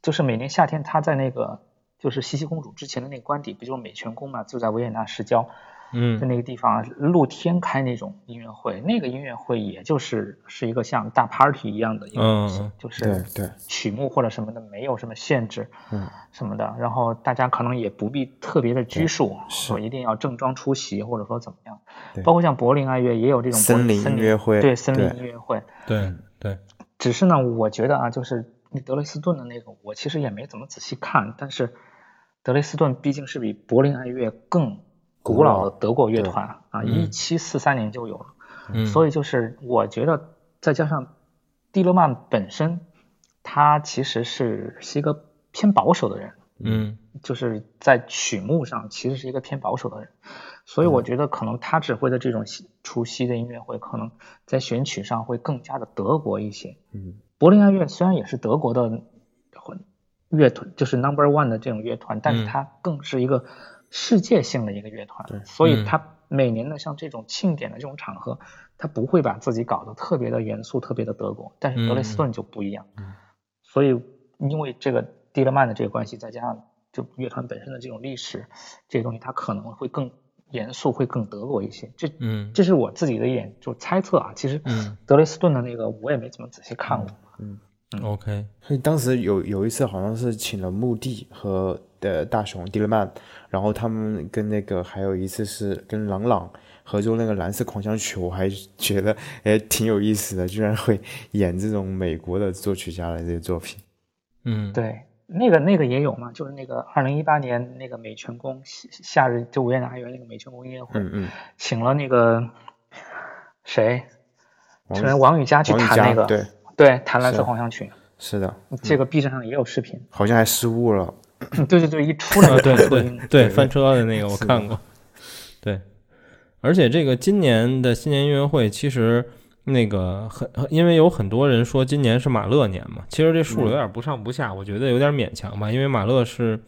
就是每年夏天，它在那个就是茜茜公主之前的那个官邸，不就是美泉宫嘛，就在维也纳市郊。在嗯那个地方露天开那种音乐会，那个音乐会也就是是一个像大 party 一样的一个东西，嗯。嗯就是对。对曲目或者什么的没有什么限制，嗯。什么的，然后大家可能也不必特别的拘束，是说一定要正装出席或者说怎么样，包括像柏林爱乐也有这种柏森林音乐会对森林音乐会，对对，只是呢，我觉得啊，就是那德累斯顿的那个，我其实也没怎么仔细看，但是德累斯顿毕竟是比柏林爱乐更古老的德国乐团啊，嗯。一七四三年就有了，嗯，所以就是我觉得再加上蒂勒曼本身，他其实是是一个偏保守的人，嗯。就是在曲目上其实是一个偏保守的人，所以我觉得可能他指挥的这种西除夕的音乐会，可能在选曲上会更加的德国一些。嗯，柏林爱乐虽然也是德国的乐团，就是 Number One 的这种乐团，但是嗯。它更是一个世界性的一个乐团，所以它每年的像这种庆典的这种场合，它不会把自己搞得特别的严肃、特别的德国，但是德累斯顿就不一样。所以因为这个蒂勒曼的这个关系，再加上就乐团本身的这种历史这些东西，它可能会更严肃，会更德国一些。这嗯。这是我自己的一点就猜测啊。其实嗯。德累斯顿的那个我也没怎么仔细看过。嗯，OK，所以当时有有一次好像是请了墓地和呃大熊迪勒曼，然后他们跟那个还有一次是跟朗朗合作那个蓝色狂想曲，我还觉得哎挺有意思的，居然会演这种美国的作曲家的这些作品。嗯，对，那个那个也有嘛，就是那个二零一八年那个美泉宫夏夏日就维也纳爱乐那个美泉宫音乐会，嗯嗯，请了那个谁，王请了王羽佳去弹那个，对，对，弹蓝色狂想曲，是的，这个 B 站上也有视频。好像还失误了。*clears throat* 对对对，一出来对对对，翻车的那个我看过。对，而且这个今年的新年音乐会，其实那个很，因为有很多人说今年是马勒年嘛，其实这数有点不上不下，我觉得有点勉强吧，因为马勒是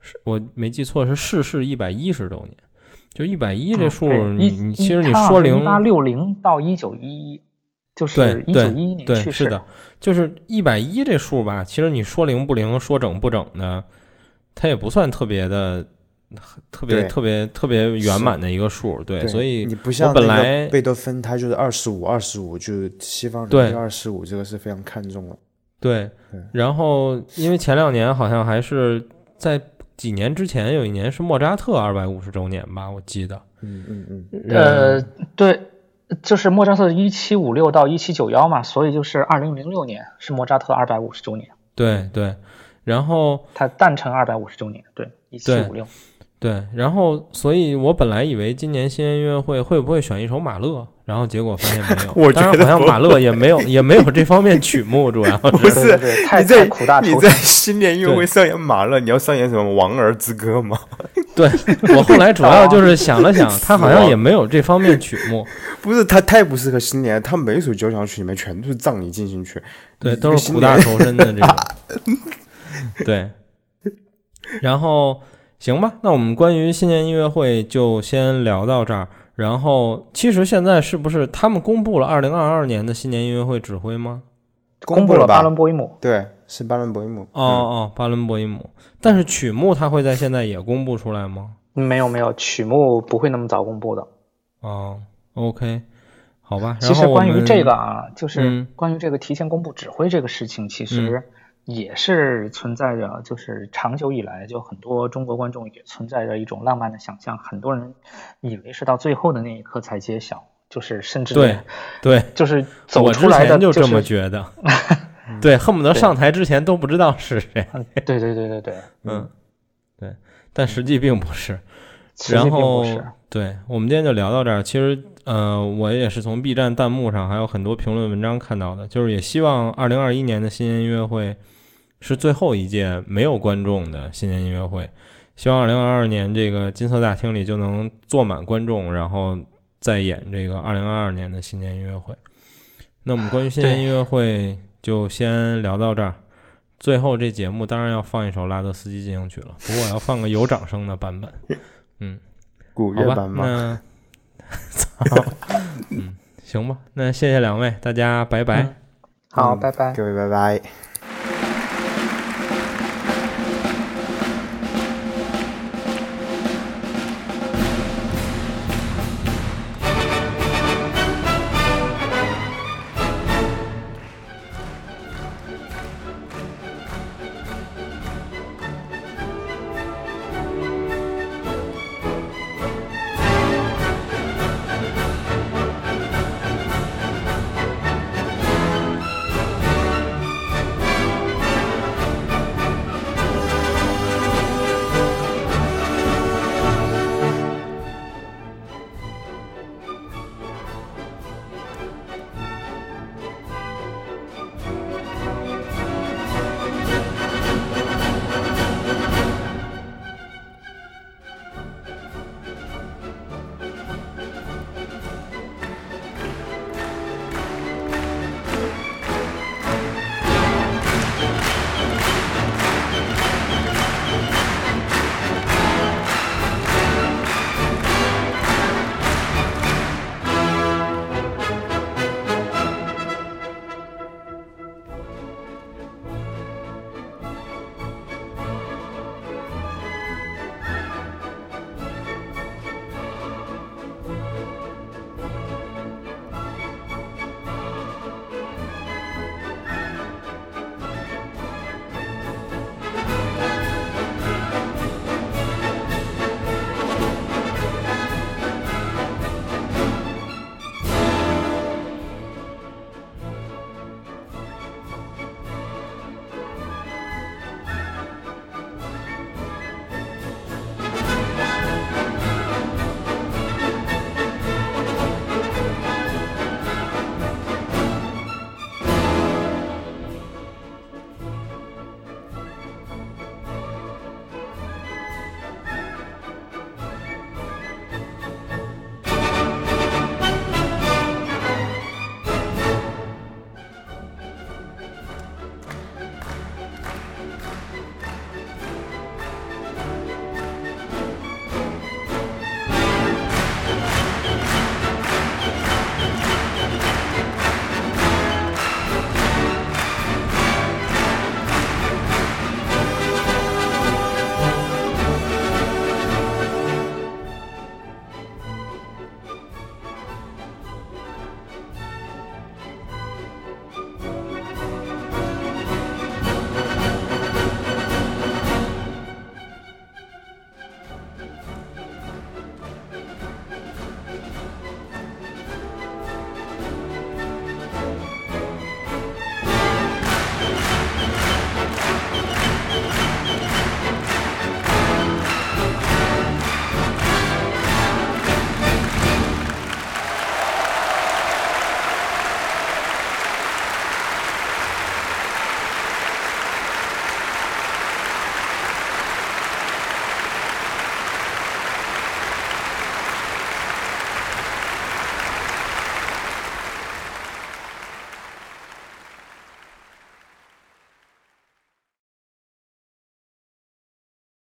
是我没记错是逝世一百一十周年，就一百一这数，你你其实你说零一八六零到一九一一，就是一九对一一年对，去世是的，就是一百一这数吧，其实你说零不零，说整不整的，它也不算特别的。特别特别特别圆满的一个数，对，对，所以你不像本来贝多芬，他就是二十五，二十五，就是西方人对二十五这个是非常看重的。对对，然后因为前两年好像还是在几年之前有一年是莫扎特二百五十周年吧，我记得。嗯嗯嗯，呃，对，就是莫扎特一七五六到一七九幺嘛，所以就是二零零六年是莫扎特二百五十周年，对对，然后他诞辰二百五十周年，对，一七五六。对，然后所以我本来以为今年新年音乐会会不会选一首马勒，然后结果发现没有。我觉得好像马勒也没有 *laughs* 也没有这方面曲目，主要 *laughs* 不是是对对对太你在太苦大你在仇深新年音乐会上演马勒，你要上演什么《王儿之歌》吗？*laughs* 对我后来主要就是想了想，他好像也没有这方面曲目，不是，他太不适合新年，他每首交响曲里面全都是葬礼进行曲，对，都是苦大仇深的这种。对，然后行吧，那我们关于新年音乐会就先聊到这儿。然后，其实现在是不是他们公布了二零二二年的新年音乐会指挥吗？公布了巴伦博伊姆，对，是巴伦博伊姆。哦哦，巴伦博伊姆。但是曲目他会在现在也公布出来吗？没有没有，曲目不会那么早公布的。哦，OK，好吧。其实关于这个啊，就是嗯关于这个提前公布指挥这个事情，其实也是存在着，就是长久以来就很多中国观众也存在着一种浪漫的想象，很多人以为是到最后的那一刻才揭晓，就是甚至对对，*laughs* 就是走出来的前就这么觉得，*laughs* 对，恨不得上台之前都不知道是谁。嗯对对对对对，*laughs* 嗯，对，但实际并不是。然后。对我们今天就聊到这儿。其实，呃，我也是从 B 站弹幕上还有很多评论文章看到的，就是也希望二零二一年的新年音乐会是最后一届没有观众的新年音乐会，希望二零二二年这个金色大厅里就能坐满观众，然后再演这个二零二二年的新年音乐会。那我们关于新年音乐会就先聊到这儿。最后这节目当然要放一首拉德斯基进行曲了，不过我要放个有掌声的版本。嗯，*laughs* 古，乐版吗？那 *laughs* 操，嗯，行吧，那谢谢两位，大家拜拜。嗯好，嗯拜拜。各位拜拜。